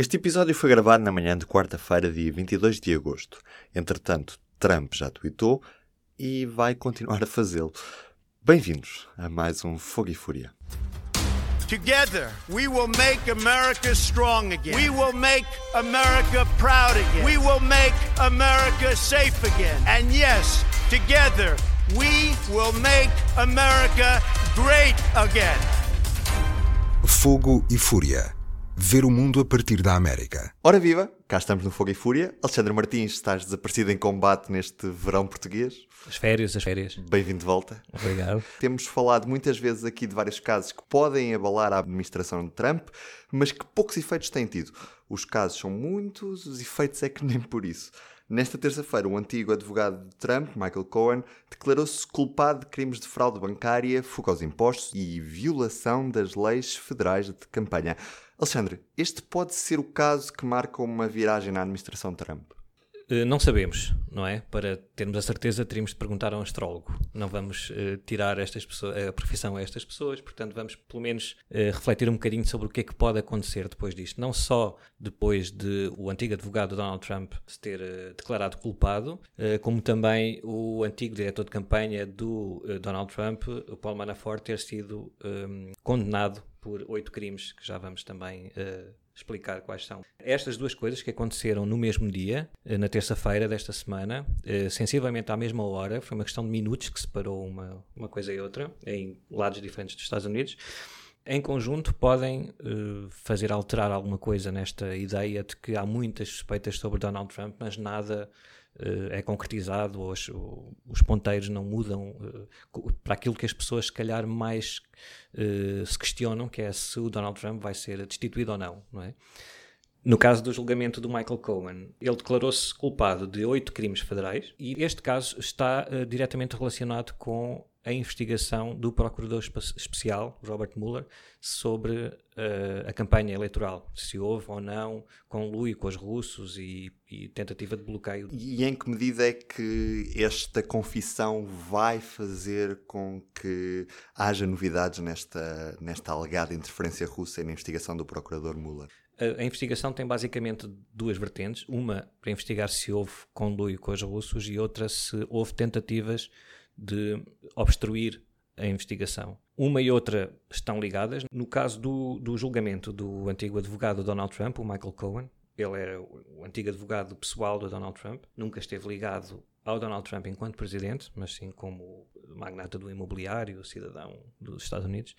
Este episódio foi gravado na manhã de quarta-feira, dia 22 de agosto. Entretanto, Trump já tweetou e vai continuar a fazê-lo. Bem-vindos a mais um Fogo e Fúria. Together, we will make America strong again. We will make America proud again. We will make America safe again. And yes, together, we will make America great again. Fogo e Fúria. Ver o mundo a partir da América. Ora viva, cá estamos no Fogo e Fúria. Alexandre Martins, estás desaparecido em combate neste verão português. As férias, as férias. Bem-vindo de volta. Obrigado. Temos falado muitas vezes aqui de vários casos que podem abalar a administração de Trump, mas que poucos efeitos têm tido. Os casos são muitos, os efeitos é que nem por isso. Nesta terça-feira, o antigo advogado de Trump, Michael Cohen, declarou-se culpado de crimes de fraude bancária, fuga aos impostos e violação das leis federais de campanha. Alexandre, este pode ser o caso que marca uma viragem na administração Trump? Uh, não sabemos, não é? Para termos a certeza, teríamos de perguntar a um astrólogo. Não vamos uh, tirar estas pessoas, a profissão a estas pessoas, portanto, vamos pelo menos uh, refletir um bocadinho sobre o que é que pode acontecer depois disto. Não só depois de o antigo advogado Donald Trump se ter declarado culpado, como também o antigo diretor de campanha do Donald Trump, o Paul Manafort, ter sido um, condenado por oito crimes, que já vamos também uh, explicar quais são. Estas duas coisas que aconteceram no mesmo dia, uh, na terça-feira desta semana, uh, sensivelmente à mesma hora, foi uma questão de minutos que separou uma, uma coisa e outra, em lados diferentes dos Estados Unidos, em conjunto podem fazer alterar alguma coisa nesta ideia de que há muitas suspeitas sobre Donald Trump, mas nada é concretizado, ou os, os ponteiros não mudam uh, para aquilo que as pessoas, se calhar, mais uh, se questionam, que é se o Donald Trump vai ser destituído ou não, não é? No caso do julgamento do Michael Cohen, ele declarou-se culpado de oito crimes federais e este caso está uh, diretamente relacionado com a investigação do Procurador Especial, Robert Mueller, sobre uh, a campanha eleitoral, se houve ou não conluio com os russos e, e, tentativa de bloqueio. E em que medida é que esta confissão vai fazer com que haja novidades nesta, nesta alegada interferência russa na investigação do Procurador Mueller? A, a investigação tem basicamente duas vertentes. Uma para investigar se houve conluio com os russos e outra se houve tentativas de obstruir a investigação. Uma e outra estão ligadas. No caso do, do julgamento do antigo advogado Donald Trump, o Michael Cohen, ele era o antigo advogado pessoal do Donald Trump, nunca esteve ligado ao Donald Trump enquanto presidente, mas sim como magnata do imobiliário, cidadão dos Estados Unidos.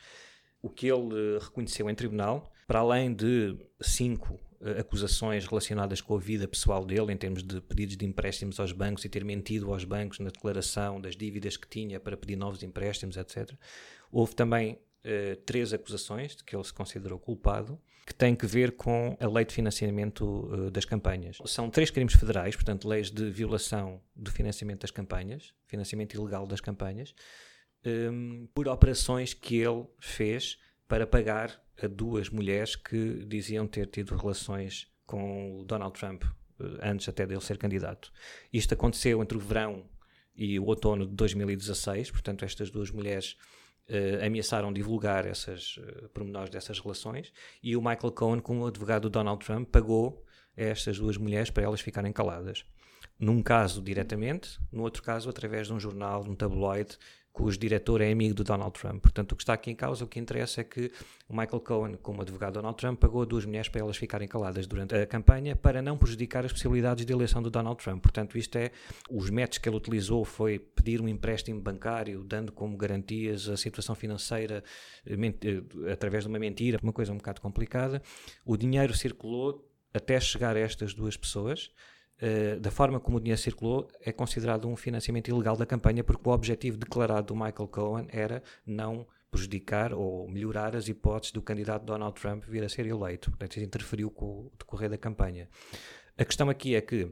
O que ele reconheceu em tribunal, para além de cinco uh, acusações relacionadas com a vida pessoal dele, em termos de pedidos de empréstimos aos bancos e ter mentido aos bancos na declaração das dívidas que tinha para pedir novos empréstimos, etc. Houve também uh, três acusações de que ele se considerou culpado, que têm que ver com a lei de financiamento uh, das campanhas. São três crimes federais, portanto, leis de violação do financiamento das campanhas, financiamento ilegal das campanhas, um, por operações que ele fez para pagar a duas mulheres que diziam ter tido relações com o Donald Trump eh, antes até dele ser candidato. Isto aconteceu entre o verão e o outono de 2016, portanto, estas duas mulheres uh, ameaçaram divulgar essas uh, pormenores dessas relações e o Michael Cohen, como advogado do Donald Trump, pagou a estas duas mulheres para elas ficarem caladas. Num caso diretamente, no outro caso através de um jornal, de um tabloide cujo diretor é amigo do Donald Trump. Portanto, o que está aqui em causa, o que interessa é que o Michael Cohen, como advogado do Donald Trump, pagou duas mulheres para elas ficarem caladas durante a campanha para não prejudicar as possibilidades de eleição do Donald Trump. Portanto, isto é, os métodos que ele utilizou foi pedir um empréstimo bancário, dando como garantias a situação financeira eh, eh, através de uma mentira, uma coisa um bocado complicada. O dinheiro circulou até chegar a estas duas pessoas. Uh, da forma como o dinheiro circulou, é considerado um financiamento ilegal da campanha, porque o objetivo declarado do Michael Cohen era não prejudicar ou melhorar as hipóteses do candidato Donald Trump vir a ser eleito. Portanto, isso interferiu com o decorrer da campanha. A questão aqui é que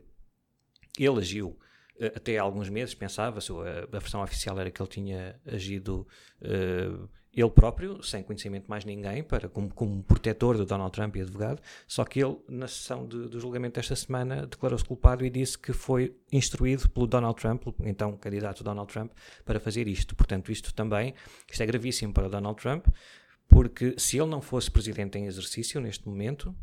ele agiu uh, até há alguns meses, pensava-se, a, a, versão oficial era que ele tinha agido uh, ele próprio, sem conhecimento de mais ninguém, para, como, como protetor do Donald Trump e advogado, só que ele, na sessão de, do julgamento desta semana, declarou-se culpado e disse que foi instruído pelo Donald Trump, então candidato Donald Trump, para fazer isto. Portanto, isto também, isto é gravíssimo para Donald Trump, porque se ele não fosse presidente em exercício neste momento,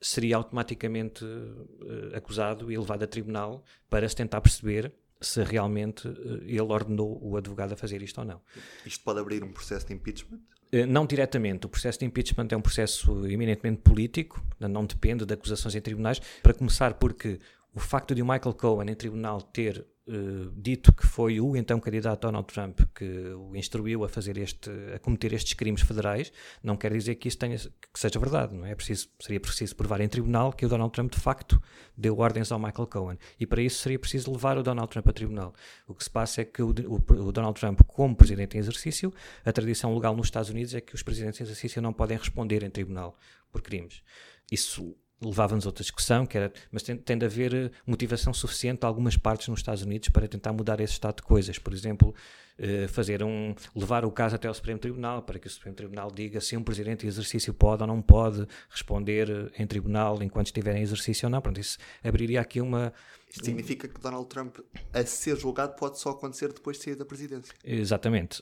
seria automaticamente uh, acusado e levado a tribunal para se tentar perceber se realmente uh, ele ordenou o advogado a fazer isto ou não. Isto pode abrir um processo de impeachment? Uh, não diretamente. O processo de impeachment é um processo eminentemente político, não depende de acusações em tribunais. Para começar, porque o facto de o Michael Cohen em tribunal ter uh, dito que foi o então candidato Donald Trump que o instruiu a fazer este, a cometer estes crimes federais, não quer dizer que isso tenha, que seja verdade, não é? preciso, seria preciso provar em tribunal que o Donald Trump de facto deu ordens ao Michael Cohen e para isso seria preciso levar o Donald Trump a tribunal. O que se passa é que o, o, o Donald Trump, como presidente em exercício, a tradição legal nos Estados Unidos é que os presidentes em exercício não podem responder em tribunal por crimes. Isso levava-nos a outra discussão, que era, mas tem, tem de haver eh, motivação suficiente a algumas partes nos Estados Unidos para tentar mudar esse estado de coisas. Por exemplo, eh, fazer um, levar o caso até ao Supremo Tribunal, para que o Supremo Tribunal diga se um presidente de exercício pode ou não pode responder eh, em tribunal enquanto estiver em exercício ou não. Pronto, isso abriria aqui uma... Isto significa que Donald Trump, a ser julgado, pode só acontecer depois de sair da presidência. Exatamente.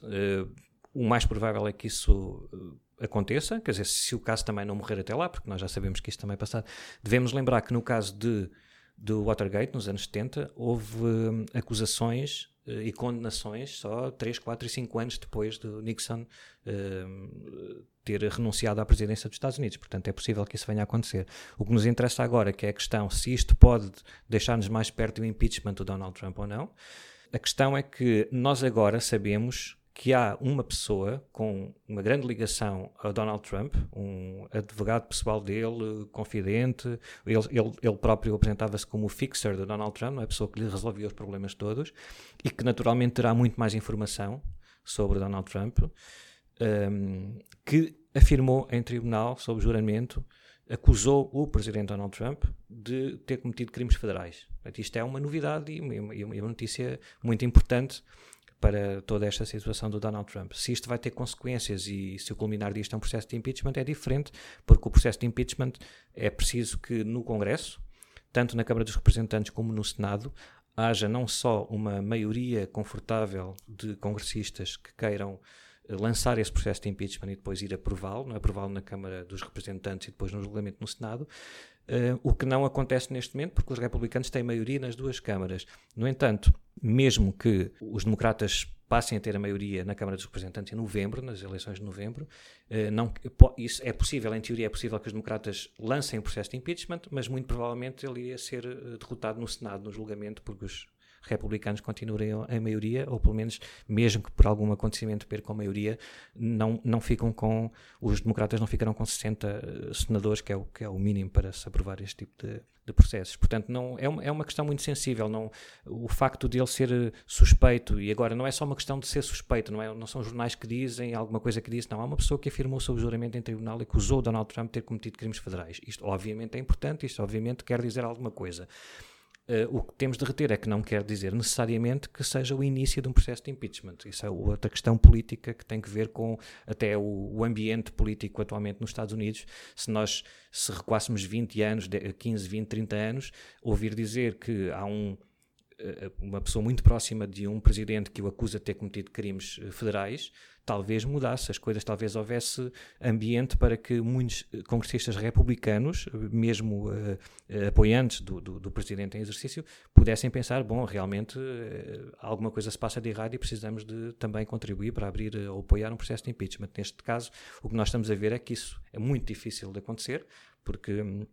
O mais provável é que isso aconteça, quer dizer, se o caso também não morrer até lá, porque nós já sabemos que isto também é passado, devemos lembrar que no caso de, do Watergate, nos anos 70, houve hum, acusações uh, e condenações só 3, 4 e 5 anos depois do Nixon uh, ter renunciado à presidência dos Estados Unidos. Portanto, é possível que isso venha a acontecer. O que nos interessa agora que é a questão se isto pode deixar-nos mais perto do impeachment do Donald Trump ou não. A questão é que nós agora sabemos que há uma pessoa com uma grande ligação a Donald Trump, um advogado pessoal dele, confidente, ele, ele, ele próprio apresentava-se como o fixer de Donald Trump, é a pessoa que lhe resolvia os problemas todos, e que naturalmente terá muito mais informação sobre Donald Trump, um, que afirmou em tribunal, sob juramento, acusou o presidente Donald Trump de ter cometido crimes federais. Isto é uma novidade e uma, e uma notícia muito importante para toda esta situação do Donald Trump. Se isto vai ter consequências e se o culminar disto é um processo de impeachment, é diferente, porque o processo de impeachment é preciso que no Congresso, tanto na Câmara dos Representantes como no Senado, haja não só uma maioria confortável de congressistas que queiram lançar esse processo de impeachment e depois ir aprová-lo, é? aprová-lo na Câmara dos Representantes e depois no julgamento no Senado, uh, o que não acontece neste momento, porque os republicanos têm maioria nas duas câmaras. No entanto, mesmo que os democratas passem a ter a maioria na Câmara dos Representantes em novembro, nas eleições de novembro, uh, não, isso é possível, em teoria é possível que os democratas lancem o processo de impeachment, mas muito provavelmente ele ia ser derrotado no Senado, no julgamento, porque os republicanos continuem em maioria, ou pelo menos, mesmo que por algum acontecimento percam a maioria, não, não ficam com. Os democratas não ficarão com 60 eh, senadores, que é o, que é o mínimo para se aprovar este tipo de, de processos. Portanto, não, é, uma, é uma questão muito sensível. Não, o facto de ele ser eh, suspeito, e agora não é só uma questão de ser suspeito, não, é, não são jornais que dizem alguma coisa que disse, não. Há uma pessoa que afirmou sob juramento em tribunal e acusou Donald Trump de ter cometido crimes federais. Isto, obviamente, é importante, isto, obviamente, quer dizer alguma coisa. Uh, o que temos de reter é que não quer dizer necessariamente que seja o início de um processo de impeachment. Isso é outra questão política que tem que ver com até o, o ambiente político atualmente nos Estados Unidos. Se nós se recuássemos 20 anos, 15, 20, 30 anos, ouvir dizer que há um uma pessoa muito próxima de um presidente que o acusa de ter cometido crimes eh, federais, talvez mudasse as coisas, talvez houvesse ambiente para que muitos eh, congressistas republicanos, mesmo uh, apoiantes do, do, do, presidente em exercício, pudessem pensar: bom, realmente uh, alguma coisa se passa de errado e precisamos de também contribuir para abrir ou apoiar um processo de impeachment. Neste caso, o que nós estamos a ver é que isso é muito difícil de acontecer, porque. Hum,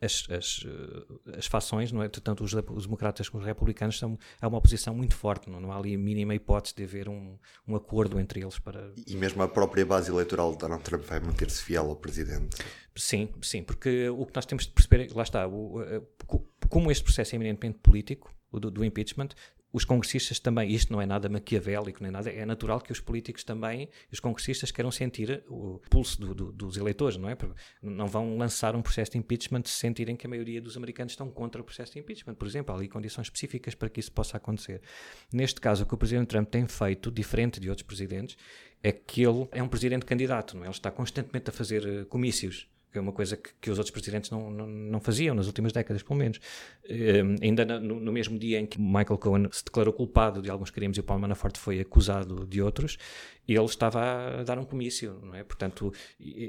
as, as, eh, as fações, não é? tanto os, os, democratas como os republicanos, são, é uma oposição muito forte, não, não há ali a mínima hipótese de haver um, um acordo entre eles para... E mesmo a própria base eleitoral de Donald Trump vai manter-se fiel ao presidente? Sim, sim, porque o que nós temos de perceber, lá está, o, como este processo é eminentemente político, o do, do impeachment, os congressistas também, isto não é nada maquiavélico nem nada, é natural que os políticos também, os congressistas queiram sentir o pulso do, do, dos eleitores, não é? Não vão lançar um processo de impeachment se sentirem que a maioria dos americanos estão contra o processo de impeachment, por exemplo, há ali condições específicas para que isso possa acontecer. Neste caso, o que o presidente Trump tem feito, diferente de outros presidentes, é que ele é um presidente candidato, não é? Ele está constantemente a fazer eh, comícios que é uma coisa que, que os outros presidentes não, não, não, faziam nas últimas décadas, pelo menos. Uh, ainda no, no, mesmo dia em que Michael Cohen se declarou culpado de alguns crimes e o Paulo Manafort foi acusado de outros, ele estava a dar um comício, não é? Portanto,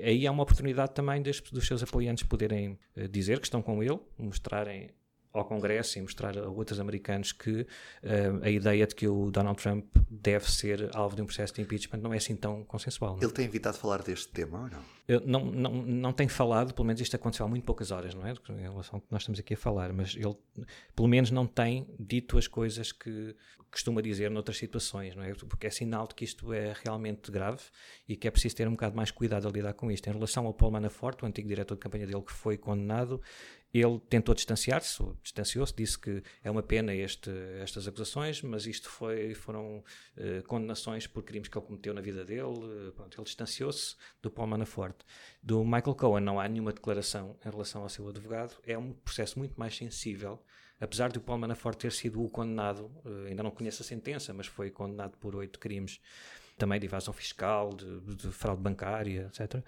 aí há uma oportunidade também dos, dos seus apoiantes poderem uh, dizer que estão com ele, mostrarem ao Congresso e mostrar a outros americanos que uh, a ideia de que o Donald Trump deve ser alvo de um processo de impeachment não é assim tão consensual. Não? É? Ele tem evitado falar deste tema ou não? Eu não, não, não tem falado, pelo menos isto aconteceu há muito poucas horas, não é? Em relação ao que nós estamos aqui a falar, mas ele, pelo menos, não tem dito as coisas que costuma dizer noutras situações, não é? Porque é sinal de que isto é realmente grave e que é preciso ter um bocado mais cuidado a lidar com isto. Em relação ao Paul Manafort, o antigo diretor de campanha dele que foi condenado, ele tentou distanciar-se, distanciou-se, disse que é uma pena este, estas acusações, mas isto foi, foram uh, condenações por crimes que ele cometeu na vida dele. Uh, pronto, ele distanciou-se do Paul Manafort. Do Michael Cohen não há nenhuma declaração em relação ao seu advogado. É um processo muito mais sensível. Apesar de o Paul Manafort ter sido o condenado, uh, ainda não conheço a sentença, mas foi condenado por oito crimes também de evasão fiscal, de, de fraude bancária, etc.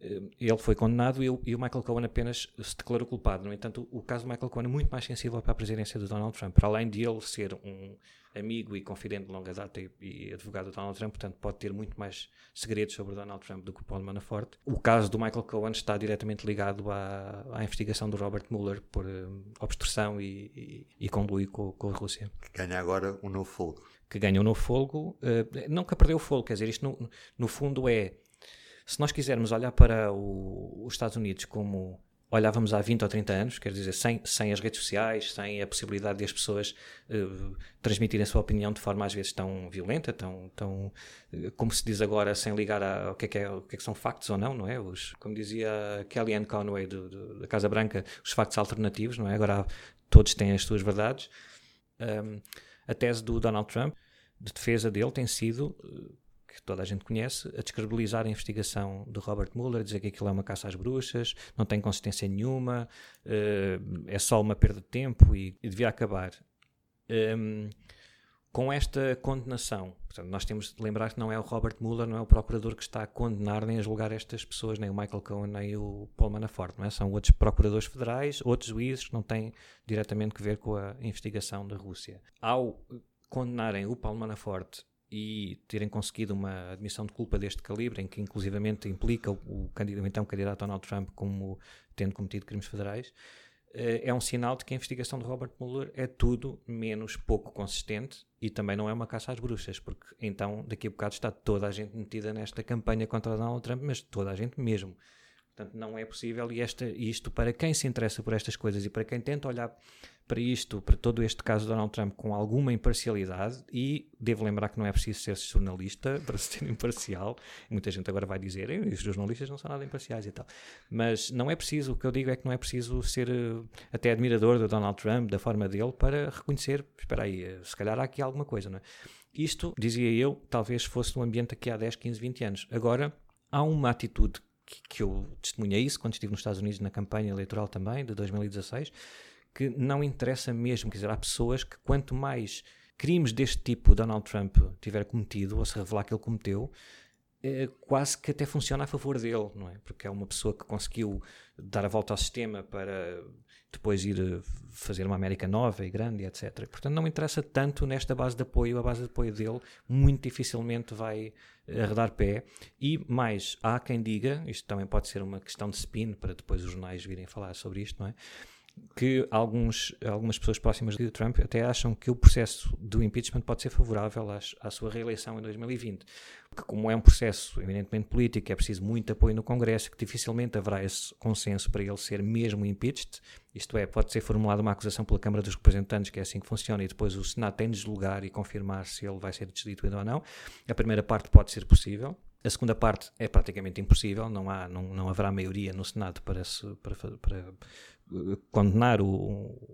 Eh, ele foi condenado e, o Michael Cohen apenas se declarou culpado. No entanto, o, caso do Michael Cohen é muito mais sensível para a presidência de Donald Trump. Para além de ele ser um amigo e confidente de longa data e, e advogado de Donald Trump, portanto, pode ter muito mais segredos sobre Donald Trump do que o Paul Manafort. O caso do Michael Cohen está diretamente ligado à, à investigação do Robert Mueller por uh, obstrução e, e, e conluio com, com, a Rússia. Que ganha agora um novo fogo. Que ganha um novo fogo. Uh, nunca perdeu o fogo, quer dizer, isto no, no fundo é se nós quisermos olhar para o, os Estados Unidos como olhávamos há 20 ou 30 anos, quer dizer, sem, sem as redes sociais, sem a possibilidade de as pessoas uh, transmitirem a sua opinião de forma às vezes tão violenta, tão, tão uh, como se diz agora, sem ligar ao que é que, é, o que, é que são factos ou não, não é? Os, como dizia Kellyanne Conway do, do, da Casa Branca, os factos alternativos, não é? Agora todos têm as suas verdades. Um, a tese do Donald Trump, de defesa dele, tem sido uh, que toda a gente conhece, a descredibilizar a investigação de Robert Mueller, dizer que aquilo é uma caça às bruxas, não tem consistência nenhuma, uh, é só uma perda de tempo e, devia acabar. Um, ehm, com esta condenação, portanto, nós temos de lembrar que não é o Robert Mueller, não é o procurador que está a condenar nem a julgar estas pessoas, nem o Michael Cohen, nem o Paul Manafort, é? São outros procuradores federais, outros juízes que não têm diretamente que ver com a investigação da Rússia. Ao condenarem o Paul Manafort e terem conseguido uma admissão de culpa deste calibre, em que inclusivamente implica o, o, então candidato Donald Trump como tendo cometido crimes federais, eh, é um sinal de que a investigação de Robert Mueller é tudo menos pouco consistente e também não é uma caça às bruxas, porque então daqui a bocado está toda a gente metida nesta campanha contra Donald Trump, mas toda a gente mesmo. Portanto, não é possível e esta, isto para quem se interessa por estas coisas e para quem tenta olhar para isto, para todo este caso de Donald Trump com alguma imparcialidade e devo lembrar que não é preciso ser jornalista para ser imparcial. Muita gente agora vai dizer, os jornalistas não são nada imparciais e tal. Mas não é preciso, o que eu digo é que não é preciso ser uh, até admirador do Donald Trump, da forma dele, para reconhecer, espera aí, uh, se calhar há aqui alguma coisa, não é? Isto, dizia eu, talvez fosse um ambiente aqui há 10, 15, 20 anos. Agora, há uma atitude que, que eu testemunhei isso quando estive nos Estados Unidos na campanha eleitoral também, de 2016, que não interessa mesmo. Quer dizer, há pessoas que quanto mais crimes deste tipo Donald Trump tiver cometido, ou se revelar que ele cometeu, quase que até funciona a favor dele, não é? Porque é uma pessoa que conseguiu dar a volta ao sistema para depois ir eh, fazer uma América nova e grande, etc. Portanto, não interessa tanto nesta base de apoio, a base de apoio dele muito dificilmente vai eh, arredar pé. E mais, há quem diga, isto também pode ser uma questão de spin para depois os jornais virem falar sobre isto, não é? Que alguns, algumas pessoas próximas de Trump até acham que o processo do impeachment pode ser favorável às, à sua reeleição em 2020. Porque, como é um processo eminentemente político, é preciso muito apoio no Congresso, que dificilmente haverá esse consenso para ele ser mesmo impeached. Isto é, pode ser formulada uma acusação pela Câmara dos Representantes, que é assim que funciona, e depois o Senado tem de julgar e confirmar se ele vai ser destituído ou não. A primeira parte pode ser possível. A segunda parte é praticamente impossível, não, há, não, não haverá maioria no Senado para, se, para, para condenar o,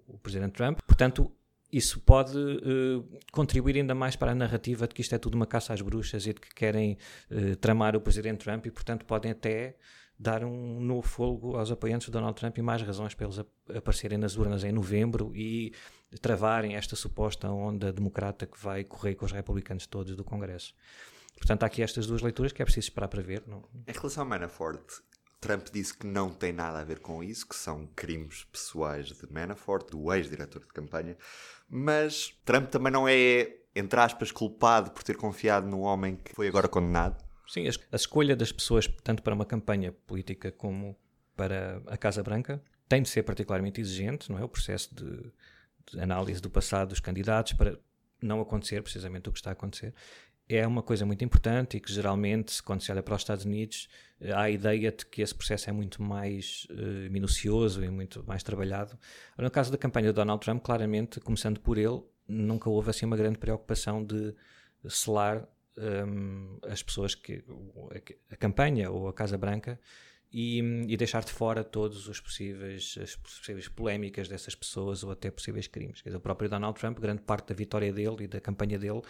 o Presidente Trump. Portanto, isso pode uh, contribuir ainda mais para a narrativa de que isto é tudo uma caça às bruxas e de que querem uh, tramar o Presidente Trump e, portanto, podem até dar um novo fogo aos apoiantes de Donald Trump e mais razões para eles aparecerem nas urnas em novembro e travarem esta suposta onda democrata que vai correr com os republicanos todos do Congresso. Portanto, há aqui estas duas leituras que é preciso esperar para ver. Não? Em relação ao Manafort, Trump disse que não tem nada a ver com isso, que são crimes pessoais de Manafort, do ex-diretor de campanha. Mas Trump também não é, entre aspas, culpado por ter confiado num homem que foi agora condenado. Sim, a escolha das pessoas, tanto para uma campanha política como para a Casa Branca, tem de ser particularmente exigente, não é? O processo de, de análise do passado dos candidatos para não acontecer precisamente o que está a acontecer é uma coisa muito importante e que geralmente, quando se olha para os Estados Unidos, eh, há a ideia de que esse processo é muito mais uh, minucioso e muito mais trabalhado. No caso da campanha de Donald Trump, claramente, começando por ele, nunca houve assim uma grande preocupação de selar um, as pessoas que a, campanha ou a Casa Branca e, e, deixar de fora todos os possíveis as possíveis polémicas dessas pessoas ou até possíveis crimes. Dizer, o próprio Donald Trump, grande parte da vitória dele e da campanha dele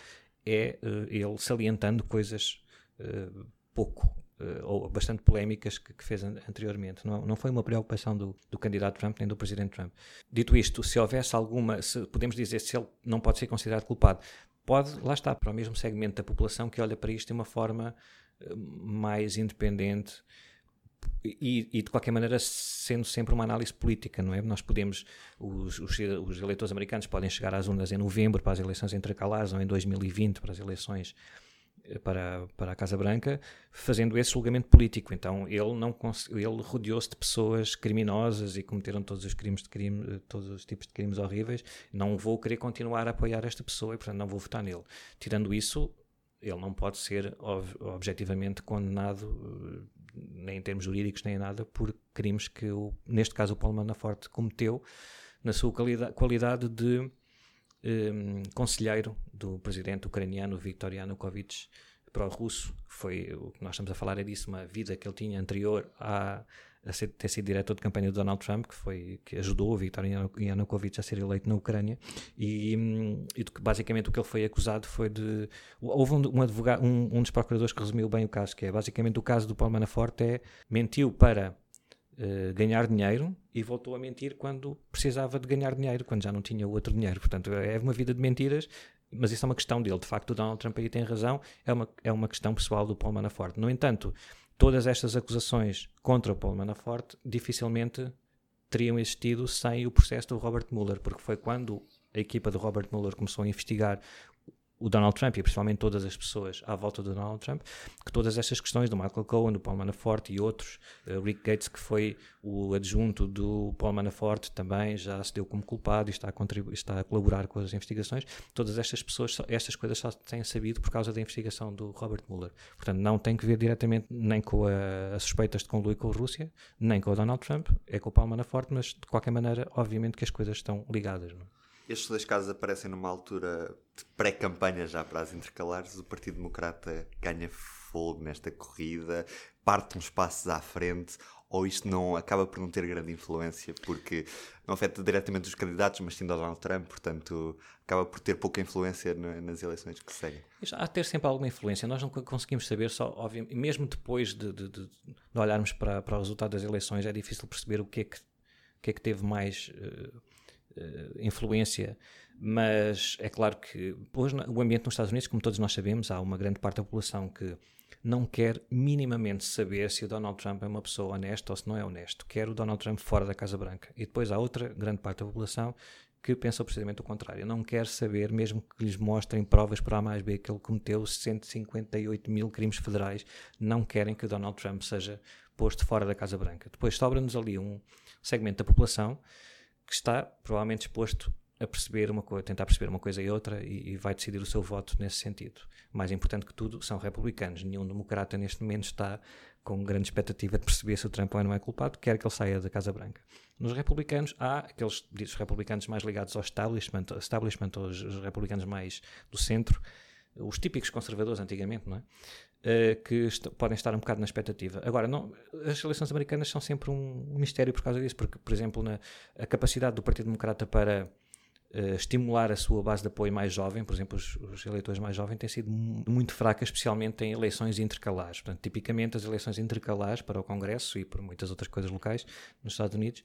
é uh, ele salientando coisas uh, pouco uh, ou bastante polémicas que, que, fez anteriormente. Não, não foi uma preocupação do, do, candidato Trump nem do presidente Trump. Dito isto, se houvesse alguma, se podemos dizer se ele não pode ser considerado culpado, pode, lá está, para o mesmo segmento da população que olha para isto de uma forma mais independente e, e, de qualquer maneira sendo sempre uma análise política, não é? Nós podemos, os, os, os, eleitores americanos podem chegar às urnas em novembro para as eleições intercalares ou em 2020 para as eleições eh, para, para a Casa Branca, fazendo esse julgamento político. Então ele não ele rodeou-se de pessoas criminosas e cometeram todos os crimes de crime, eh, todos os tipos de crimes horríveis. Não vou querer continuar a apoiar esta pessoa e portanto não vou votar nele. Tirando isso, ele não pode ser ob objetivamente condenado nem em termos jurídicos nem nada, por crimes que, o, neste caso, o Paulo Manafort cometeu na sua qualidade, de um, conselheiro do presidente ucraniano Viktor Yanukovych pró-russo. Foi o que nós estamos a falar é disso, uma vida que ele tinha anterior a, a ser, ter sido diretor de campanha do Donald Trump, que foi que ajudou Viktor Yanukovych a ser eleito na Ucrânia. E, hum, e basicamente o que ele foi acusado foi de. Houve um, um, advogado, um, um dos procuradores que resumiu bem o caso, que é basicamente o caso do Paulo Manafort é mentiu para Uh, ganhar dinheiro e voltou a mentir quando precisava de ganhar dinheiro, quando já não tinha outro dinheiro. Portanto, é uma vida de mentiras mas isso é uma questão dele. De facto, o Donald Trump aí tem razão, é uma, é uma questão pessoal do Paul Manafort. No entanto, todas estas acusações contra o Paul Manafort dificilmente teriam existido sem o processo do Robert Mueller, porque foi quando a equipa do Robert Mueller começou a investigar o Donald Trump e principalmente todas as pessoas à volta do Donald Trump, que todas estas questões do Michael Cohen, do Paul Manafort e outros, uh, Rick Gates, que foi o adjunto do Paul Manafort, também já se deu como culpado e está a, está a colaborar com as investigações. Todas estas pessoas, estas coisas só têm sabido por causa da investigação do Robert Mueller. Portanto, não tem que ver diretamente nem com as suspeitas de conluio com a Rússia, nem com o Donald Trump, é com o Paul Manafort, mas de qualquer maneira, obviamente que as coisas estão ligadas. Não? Estes dois casos aparecem numa altura de pré-campanha já para as intercalares. O Partido Democrata ganha fogo nesta corrida, parte uns passos à frente, ou isto não acaba por não ter grande influência porque não afeta diretamente os candidatos, mas sim Donald Trump, portanto acaba por ter pouca influência nas eleições que seguem. Há de ter sempre alguma influência, nós não conseguimos saber, só mesmo depois de, de, de, de olharmos para, para o resultado das eleições, é difícil perceber o que é que, que, é que teve mais. Uh, influência, mas é claro que hoje o ambiente nos Estados Unidos, como todos nós sabemos, há uma grande parte da população que não quer minimamente saber se o Donald Trump é uma pessoa honesta ou se não é honesto. Quer o Donald Trump fora da Casa Branca. E depois há outra grande parte da população que pensa precisamente o contrário. Não quer saber, mesmo que lhes mostrem provas para A mais B, que ele cometeu 158 mil crimes federais, não querem que o Donald Trump seja posto fora da Casa Branca. Depois sobra-nos ali um segmento da população que está provavelmente disposto a perceber uma coisa, tentar perceber uma coisa e outra e, e, vai decidir o seu voto nesse sentido. Mais importante que tudo são republicanos. Nenhum democrata neste momento está com grande expectativa de perceber se o Trump é não é culpado, quer que ele saia da Casa Branca. Nos republicanos há aqueles ditos republicanos mais ligados ao establishment, establishment os, os republicanos mais do centro, os típicos conservadores antigamente, não é? Uh, que est podem estar um bocado na expectativa. Agora, não, as eleições americanas são sempre um mistério por causa disso, porque, por exemplo, na, a capacidade do Partido Democrata para uh, estimular a sua base de apoio mais jovem, por exemplo, os, os, eleitores mais jovens, tem sido muito fraca, especialmente em eleições intercalares. Portanto, tipicamente as eleições intercalares para o Congresso e por muitas outras coisas locais nos Estados Unidos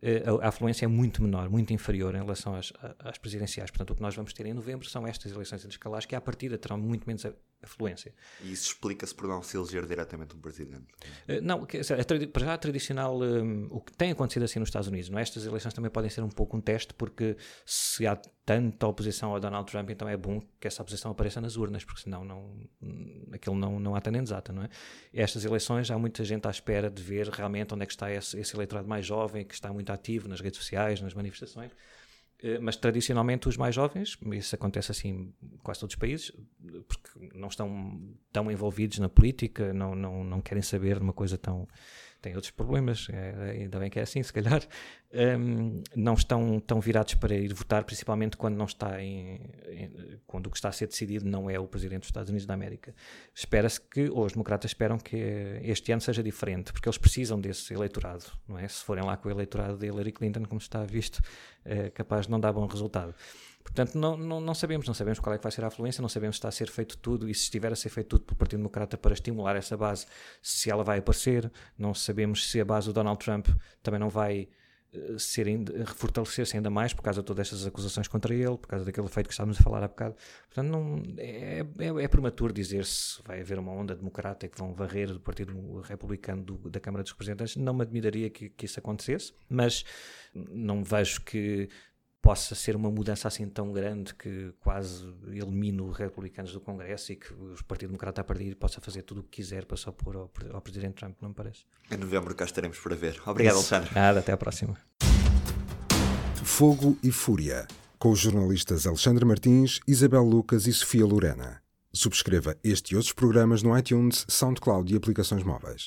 eh, a afluência é muito menor, muito inferior em relação às, às, presidenciais. Portanto, o que nós vamos ter em novembro são estas eleições interescalares que, à partida, terão muito menos afluência. E isso explica-se por não se eleger diretamente um presidente? Eh, não, para já a tradicional, um, o que tem acontecido assim nos Estados Unidos, não é? estas eleições também podem ser um pouco um teste, porque se há tanta oposição ao Donald Trump, então é bom que essa oposição apareça nas urnas, porque senão não, aquilo não, não há exata, não é? Estas eleições, há muita gente à espera de ver realmente onde é que está esse, esse eleitorado mais jovem, que está muito muito ativo nas redes sociais, nas manifestações, eh, mas tradicionalmente os mais jovens, isso acontece assim em quase todos os países, porque não estão tão envolvidos na política, não, não, não querem saber de uma coisa tão tem outros problemas, é, ainda bem que é assim, se calhar, um, não estão tão virados para ir votar, principalmente quando não está em, em, quando o que está a ser decidido não é o presidente dos Estados Unidos da América. Espera-se que, ou os democratas esperam que este ano seja diferente, porque eles precisam desse eleitorado, não é? Se forem lá com o eleitorado de Hillary Clinton, como está visto, é capaz de não dar bom resultado. Portanto, não, não, não, sabemos, não sabemos qual é que vai ser a afluência, não sabemos se está a ser feito tudo e se estiver a ser feito tudo pelo Partido Democrata para estimular essa base, se ela vai aparecer, não sabemos se a base do Donald Trump também não vai uh, ser fortalecer-se ainda mais por causa de todas estas acusações contra ele, por causa daquele efeito que estávamos a falar há bocado. Portanto, não, é, é, é prematuro dizer se vai haver uma onda democrata que vão varrer do Partido Republicano do, da Câmara dos Representantes. Não me admiraria que, que isso acontecesse, mas não vejo que possa ser uma mudança assim tão grande que quase elimine os republicanos do Congresso e que o Partido Democrata a partir possa fazer tudo o que quiser para só pôr ao, ao Presidente Trump, não me parece. Em novembro cá estaremos para ver. Obrigado, Isso. Alexandre. Nada, até à próxima. Fogo e Fúria, com os jornalistas Alexandre Martins, Isabel Lucas e Sofia Lorena. Subscreva este e outros programas no iTunes, SoundCloud e aplicações móveis.